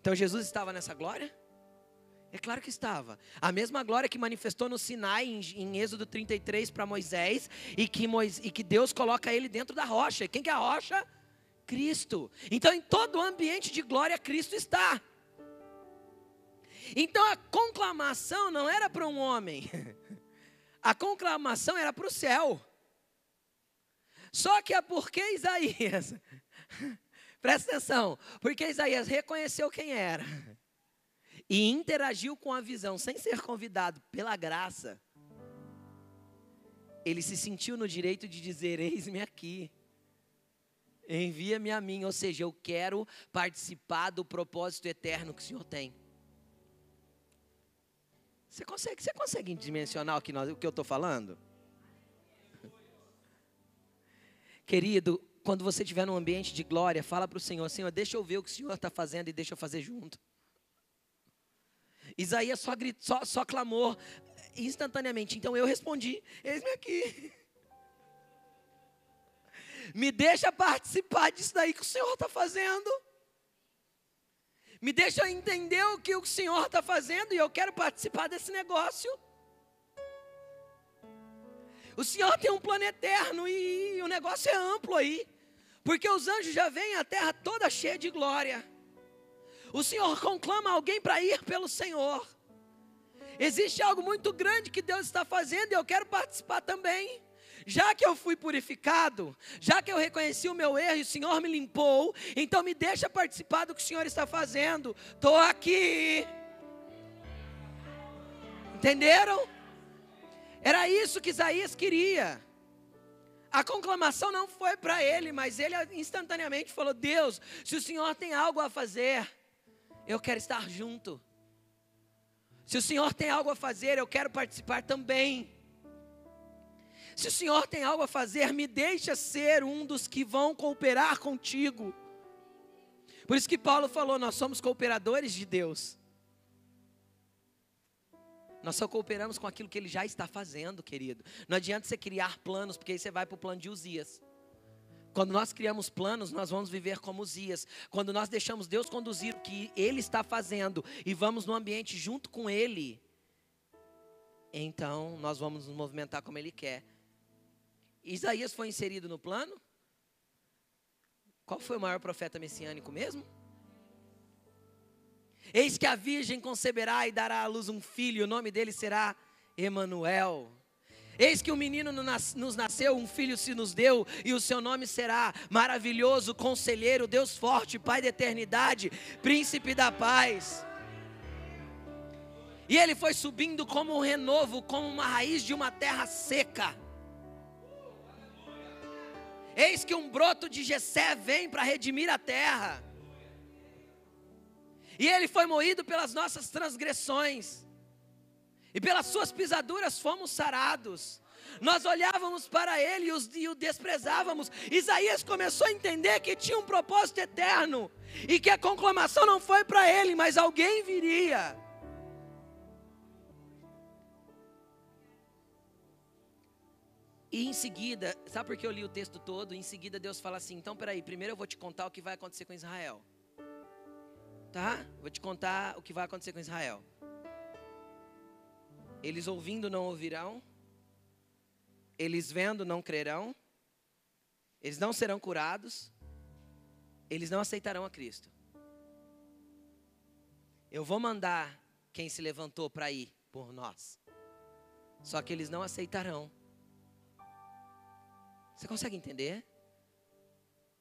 Então Jesus estava nessa glória? É claro que estava. A mesma glória que manifestou no Sinai, em, em Êxodo 33, para Moisés, e que, Moisés, e que Deus coloca ele dentro da rocha. E quem que é a rocha? Cristo. Então, em todo o ambiente de glória, Cristo está. Então a conclamação não era para um homem, a conclamação era para o céu. Só que é porque Isaías, presta atenção, porque Isaías reconheceu quem era e interagiu com a visão sem ser convidado pela graça, ele se sentiu no direito de dizer: Eis-me aqui. Envia-me a mim, ou seja, eu quero participar do propósito eterno que o Senhor tem. Você consegue, você consegue dimensionar o que, nós, o que eu estou falando? Querido, quando você estiver num ambiente de glória, fala para o Senhor, Senhor, deixa eu ver o que o Senhor está fazendo e deixa eu fazer junto. Isaías só, grit, só, só clamou instantaneamente. Então eu respondi: Eis-me aqui. Me deixa participar disso daí que o Senhor está fazendo. Me deixa entender o que o Senhor está fazendo e eu quero participar desse negócio. O Senhor tem um plano eterno e o negócio é amplo aí. Porque os anjos já vêm à terra toda cheia de glória. O Senhor conclama alguém para ir pelo Senhor. Existe algo muito grande que Deus está fazendo e eu quero participar também. Já que eu fui purificado, já que eu reconheci o meu erro e o Senhor me limpou, então me deixa participar do que o Senhor está fazendo. Estou aqui. Entenderam? Era isso que Isaías queria. A conclamação não foi para ele, mas ele instantaneamente falou: Deus, se o Senhor tem algo a fazer, eu quero estar junto. Se o Senhor tem algo a fazer, eu quero participar também. Se o Senhor tem algo a fazer, me deixa ser um dos que vão cooperar contigo. Por isso que Paulo falou: nós somos cooperadores de Deus. Nós só cooperamos com aquilo que Ele já está fazendo, querido. Não adianta você criar planos, porque aí você vai para o plano de Uzias. Quando nós criamos planos, nós vamos viver como Uzias. Quando nós deixamos Deus conduzir o que Ele está fazendo e vamos no ambiente junto com Ele, então nós vamos nos movimentar como Ele quer. Isaías foi inserido no plano? Qual foi o maior profeta messiânico mesmo? Eis que a virgem conceberá e dará à luz um filho, o nome dele será Emanuel. Eis que um menino nos nasceu, um filho se nos deu, e o seu nome será maravilhoso, conselheiro, Deus forte, Pai da eternidade, príncipe da paz. E ele foi subindo como um renovo, como uma raiz de uma terra seca. Eis que um broto de Jessé vem para redimir a terra. E ele foi moído pelas nossas transgressões. E pelas suas pisaduras fomos sarados. Nós olhávamos para ele e, o desprezávamos. Isaías começou a entender que tinha um propósito eterno. E que a conclamação não foi para ele, mas alguém viria. E em seguida, sabe por que eu li o texto todo? Em seguida Deus fala assim: então peraí, primeiro eu vou te contar o que vai acontecer com Israel. Tá? Vou te contar o que vai acontecer com Israel. Eles ouvindo não ouvirão, eles vendo não crerão, eles não serão curados, eles não aceitarão a Cristo. Eu vou mandar quem se levantou para ir por nós, só que eles não aceitarão. Você consegue entender?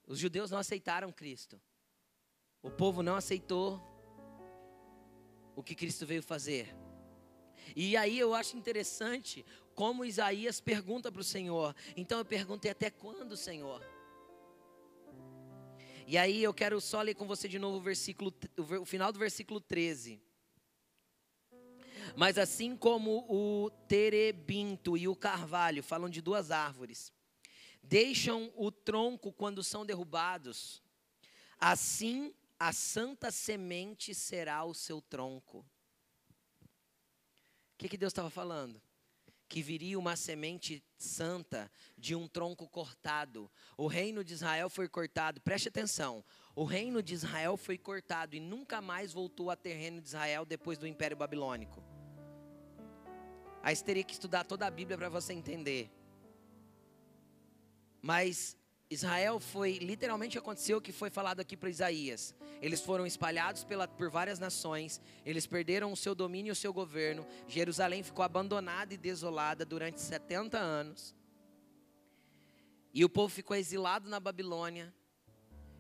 Os judeus não aceitaram Cristo. O povo não aceitou o que Cristo veio fazer. E aí eu acho interessante como Isaías pergunta para o Senhor. Então eu perguntei: até quando, Senhor? E aí eu quero só ler com você de novo o versículo, o final do versículo 13. Mas assim como o terebinto e o carvalho falam de duas árvores, deixam o tronco quando são derrubados, assim a santa semente será o seu tronco. O que, que Deus estava falando? Que viria uma semente santa de um tronco cortado. O reino de Israel foi cortado, preste atenção. O reino de Israel foi cortado e nunca mais voltou a ter reino de Israel depois do Império Babilônico. Aí você teria que estudar toda a Bíblia para você entender. Mas Israel foi, literalmente aconteceu o que foi falado aqui para Isaías. Eles foram espalhados pela, por várias nações, eles perderam o seu domínio e o seu governo. Jerusalém ficou abandonada e desolada durante 70 anos. E o povo ficou exilado na Babilônia.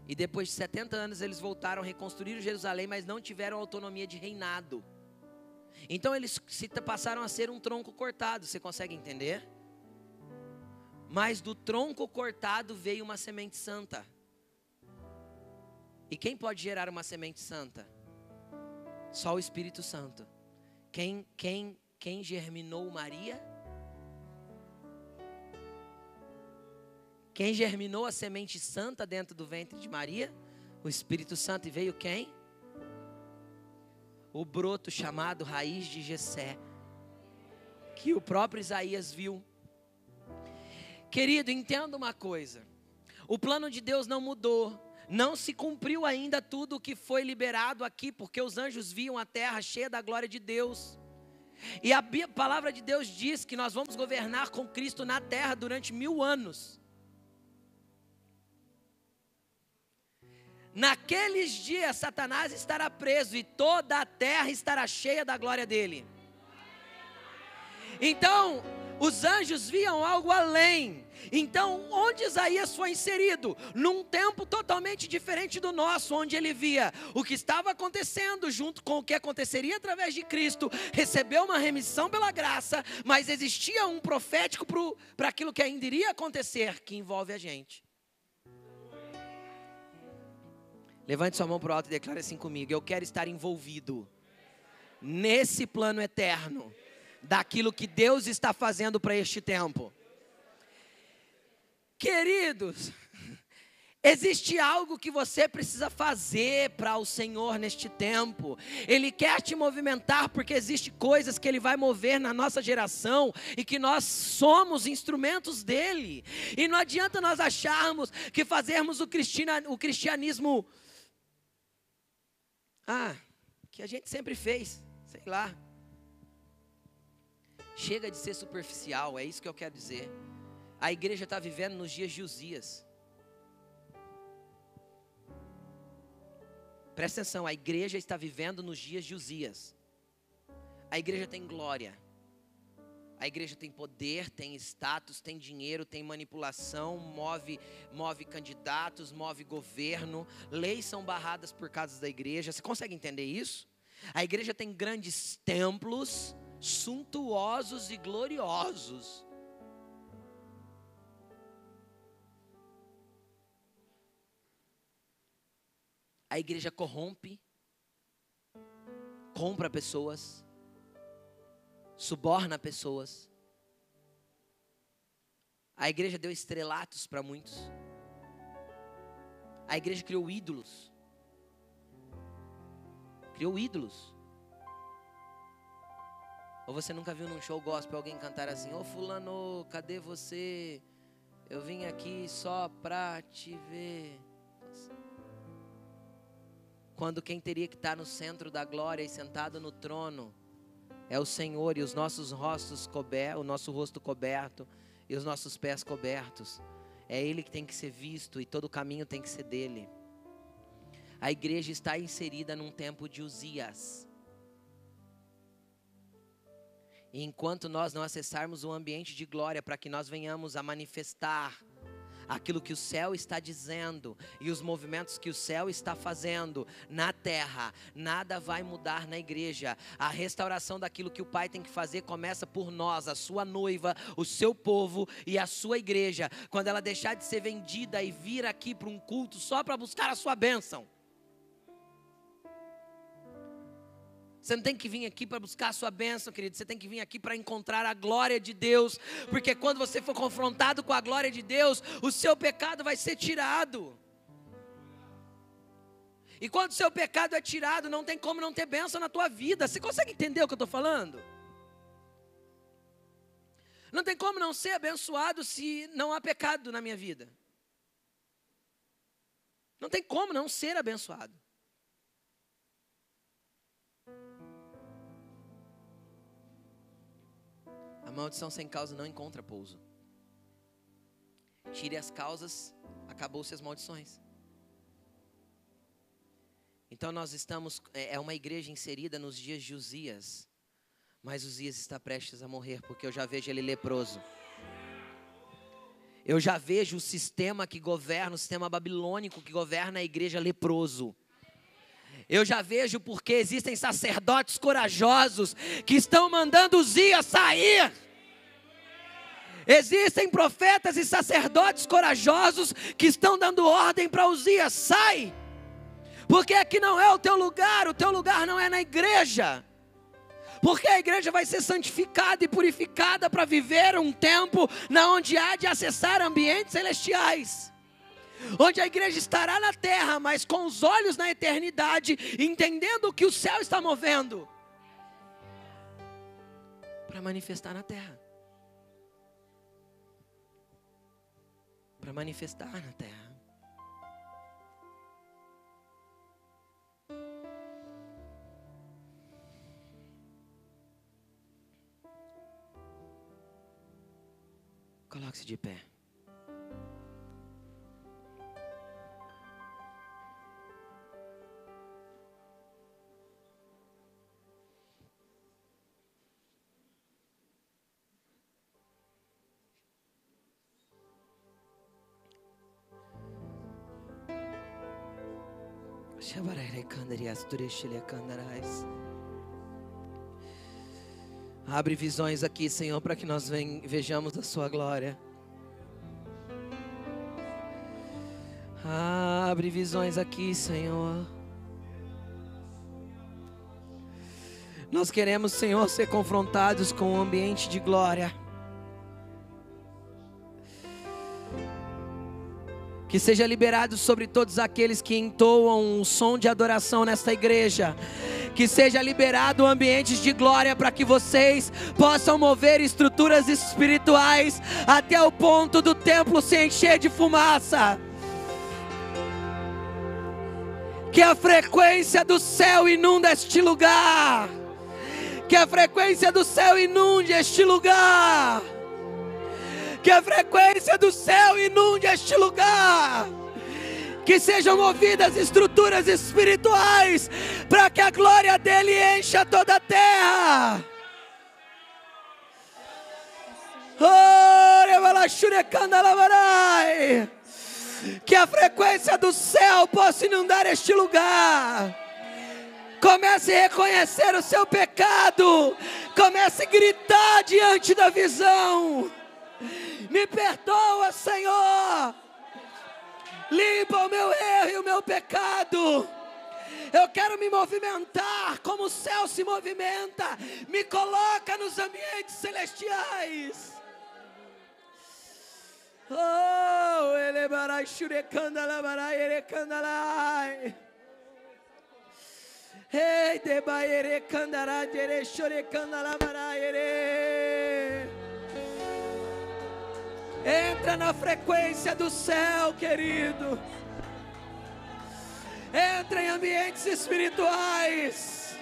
E depois de 70 anos eles voltaram, reconstruíram Jerusalém, mas não tiveram autonomia de reinado. Então eles se passaram a ser um tronco cortado, você consegue entender? Mas do tronco cortado veio uma semente santa. E quem pode gerar uma semente santa? Só o Espírito Santo. Quem quem quem germinou Maria? Quem germinou a semente santa dentro do ventre de Maria? O Espírito Santo. E veio quem? O broto chamado raiz de Jessé. Que o próprio Isaías viu. Querido, entenda uma coisa. O plano de Deus não mudou. Não se cumpriu ainda tudo o que foi liberado aqui, porque os anjos viam a terra cheia da glória de Deus. E a palavra de Deus diz que nós vamos governar com Cristo na terra durante mil anos. Naqueles dias, Satanás estará preso e toda a terra estará cheia da glória dele. Então, os anjos viam algo além. Então, onde Isaías foi inserido? Num tempo totalmente diferente do nosso, onde ele via o que estava acontecendo junto com o que aconteceria através de Cristo, recebeu uma remissão pela graça, mas existia um profético para aquilo que ainda iria acontecer, que envolve a gente. Levante sua mão para o alto e declare assim comigo: Eu quero estar envolvido nesse plano eterno daquilo que Deus está fazendo para este tempo. Queridos, Existe algo que você precisa fazer para o Senhor neste tempo. Ele quer te movimentar porque existe coisas que ele vai mover na nossa geração e que nós somos instrumentos dele. E não adianta nós acharmos que fazermos o, o cristianismo ah, que a gente sempre fez, sei lá. Chega de ser superficial, é isso que eu quero dizer. A igreja está vivendo nos dias de Uzias. Presta atenção, a igreja está vivendo nos dias de Uzias. A igreja tem glória. A igreja tem poder, tem status, tem dinheiro, tem manipulação, move, move candidatos, move governo, leis são barradas por causa da igreja. Você consegue entender isso? A igreja tem grandes templos, suntuosos e gloriosos. A igreja corrompe, compra pessoas, suborna pessoas. A igreja deu estrelatos para muitos. A igreja criou ídolos. Criou ídolos. Ou você nunca viu num show gospel alguém cantar assim: Ô oh, Fulano, cadê você? Eu vim aqui só pra te ver. Quando quem teria que estar no centro da glória e sentado no trono é o Senhor e os nossos rostos cobertos, o nosso rosto coberto e os nossos pés cobertos. É Ele que tem que ser visto e todo o caminho tem que ser dele. A igreja está inserida num tempo de Uzias. Enquanto nós não acessarmos o ambiente de glória para que nós venhamos a manifestar aquilo que o céu está dizendo e os movimentos que o céu está fazendo na terra, nada vai mudar na igreja. A restauração daquilo que o Pai tem que fazer começa por nós, a sua noiva, o seu povo e a sua igreja. Quando ela deixar de ser vendida e vir aqui para um culto só para buscar a sua bênção. Você não tem que vir aqui para buscar a sua bênção, querido. Você tem que vir aqui para encontrar a glória de Deus. Porque quando você for confrontado com a glória de Deus, o seu pecado vai ser tirado. E quando o seu pecado é tirado, não tem como não ter bênção na tua vida. Você consegue entender o que eu estou falando? Não tem como não ser abençoado se não há pecado na minha vida. Não tem como não ser abençoado. Maldição sem causa não encontra pouso. Tire as causas acabou-se as maldições. Então nós estamos, é, é uma igreja inserida nos dias de Uzias, mas Uzias está prestes a morrer, porque eu já vejo ele leproso. Eu já vejo o sistema que governa, o sistema babilônico que governa a igreja leproso. Eu já vejo porque existem sacerdotes corajosos que estão mandando Uzias sair. Existem profetas e sacerdotes corajosos que estão dando ordem para Uzias: sai, porque aqui não é o teu lugar, o teu lugar não é na igreja. Porque a igreja vai ser santificada e purificada para viver um tempo na onde há de acessar ambientes celestiais. Onde a igreja estará na terra, mas com os olhos na eternidade, entendendo o que o céu está movendo para manifestar na terra. Para manifestar na terra. Coloque-se de pé. Abre visões aqui, Senhor, para que nós vejamos a Sua glória. Abre visões aqui, Senhor. Nós queremos, Senhor, ser confrontados com um ambiente de glória. Que seja liberado sobre todos aqueles que entoam um som de adoração nesta igreja. Que seja liberado ambientes de glória para que vocês possam mover estruturas espirituais até o ponto do templo se encher de fumaça. Que a frequência do céu inunda este lugar. Que a frequência do céu inunde este lugar que a frequência do céu inunde este lugar. Que sejam movidas estruturas espirituais para que a glória dele encha toda a terra. Que a frequência do céu possa inundar este lugar. Comece a reconhecer o seu pecado. Comece a gritar diante da visão. Me perdoa, Senhor. Limpa o meu erro e o meu pecado. Eu quero me movimentar como o céu se movimenta. Me coloca nos ambientes celestiais. Oh, ele barai shurekanda la barai erekanda. Ei, de baere kandara dere shurekanda barai ere. Entra na frequência do céu, querido. Entra em ambientes espirituais.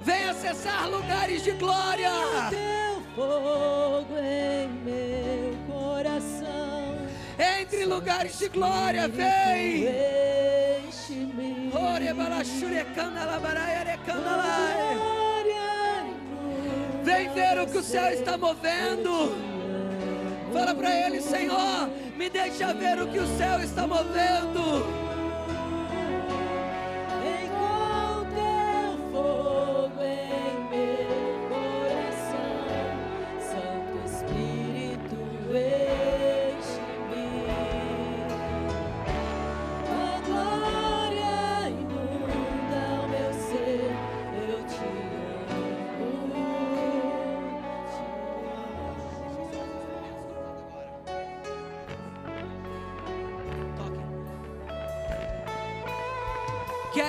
Vem acessar lugares de glória. Teu fogo em meu coração. Entre em lugares de glória, vem. Vem ver o que o céu está movendo. Fala para ele, Senhor, me deixa ver o que o céu está movendo.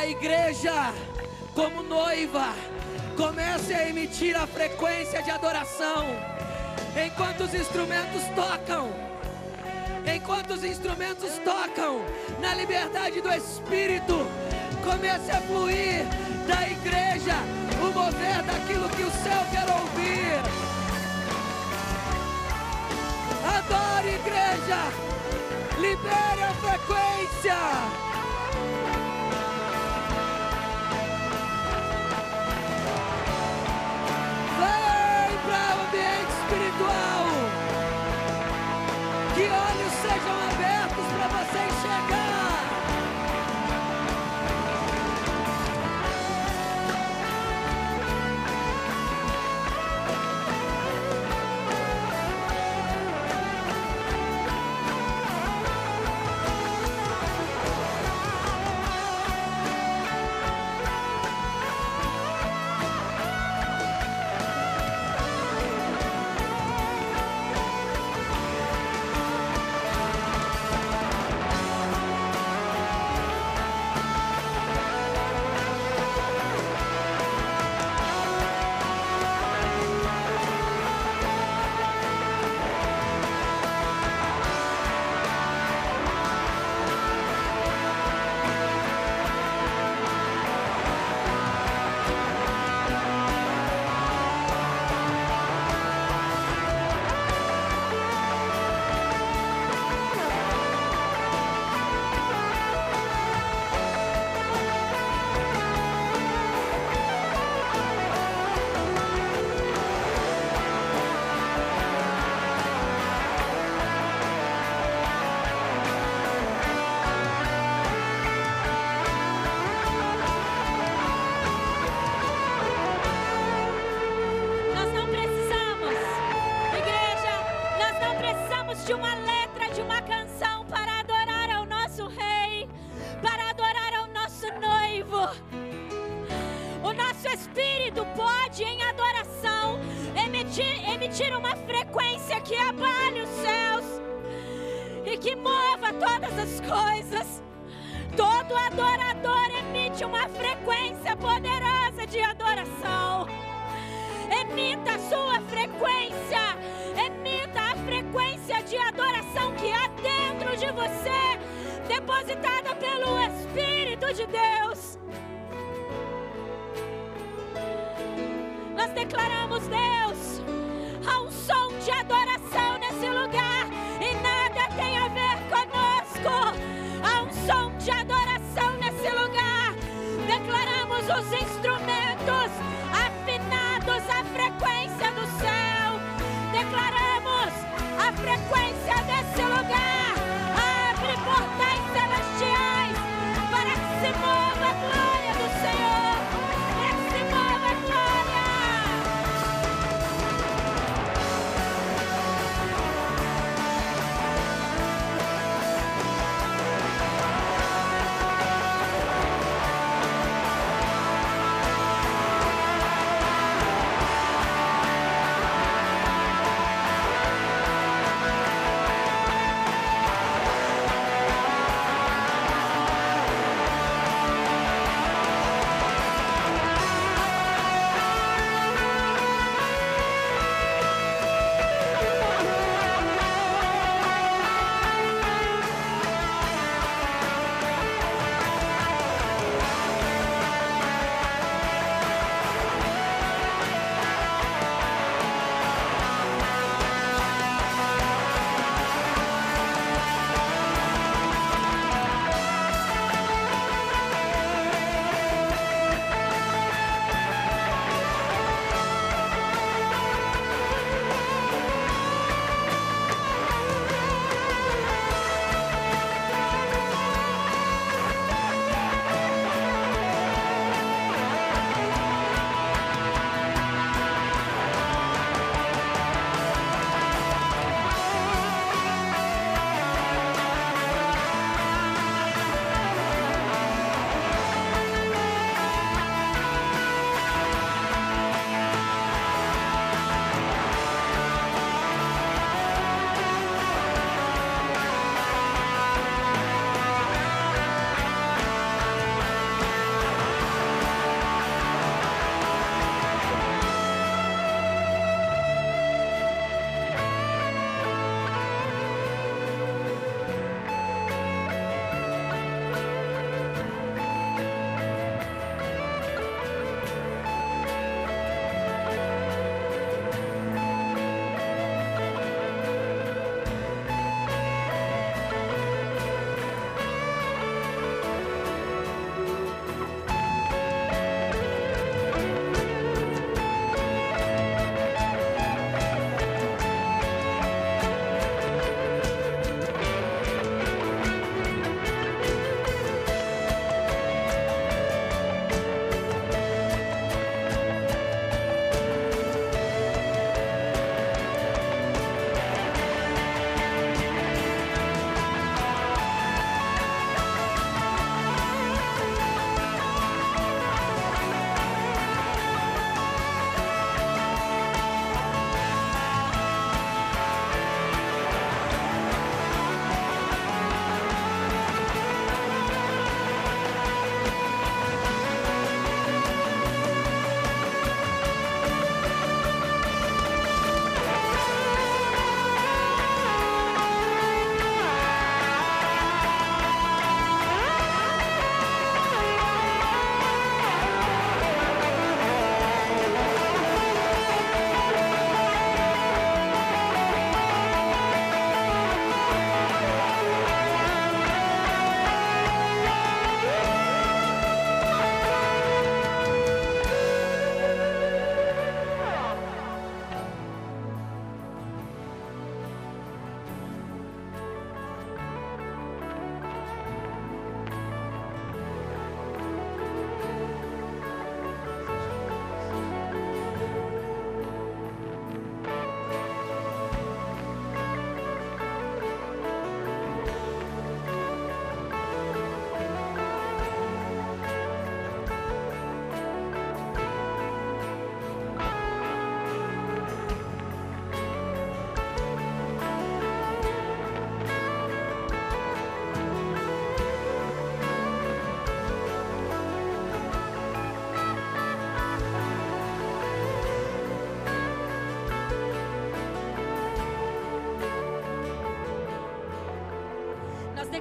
Igreja, como noiva, comece a emitir a frequência de adoração, enquanto os instrumentos tocam. Enquanto os instrumentos tocam, na liberdade do Espírito, comece a fluir da igreja o mover daquilo que o céu quer ouvir. Adore, igreja, Libere a frequência.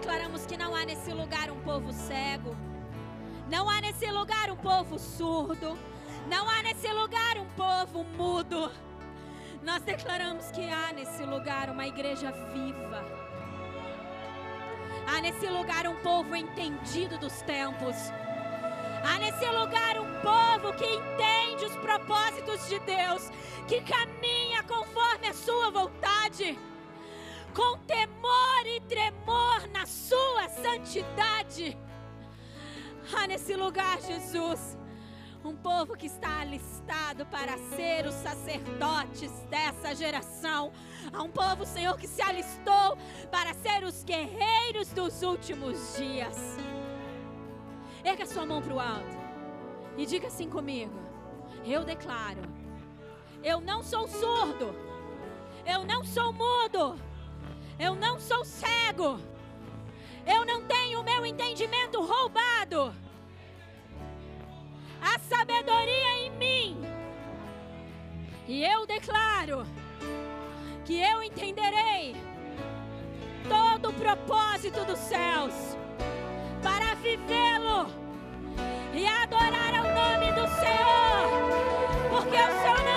Declaramos que não há nesse lugar um povo cego, não há nesse lugar um povo surdo, não há nesse lugar um povo mudo. Nós declaramos que há nesse lugar uma igreja viva. Há nesse lugar um povo entendido dos tempos. Há nesse lugar um povo que entende os propósitos de Deus, que caminha conforme a sua vontade, com temor e tremor na sua santidade. Há nesse lugar, Jesus, um povo que está alistado para ser os sacerdotes dessa geração. Há um povo, Senhor, que se alistou para ser os guerreiros dos últimos dias. Erga sua mão para o alto e diga assim comigo: Eu declaro, eu não sou surdo, eu não sou mudo, eu não sou cego. Eu não tenho o meu entendimento roubado. A sabedoria em mim. E eu declaro que eu entenderei todo o propósito dos céus para vivê-lo e adorar ao nome do Senhor, porque o Senhor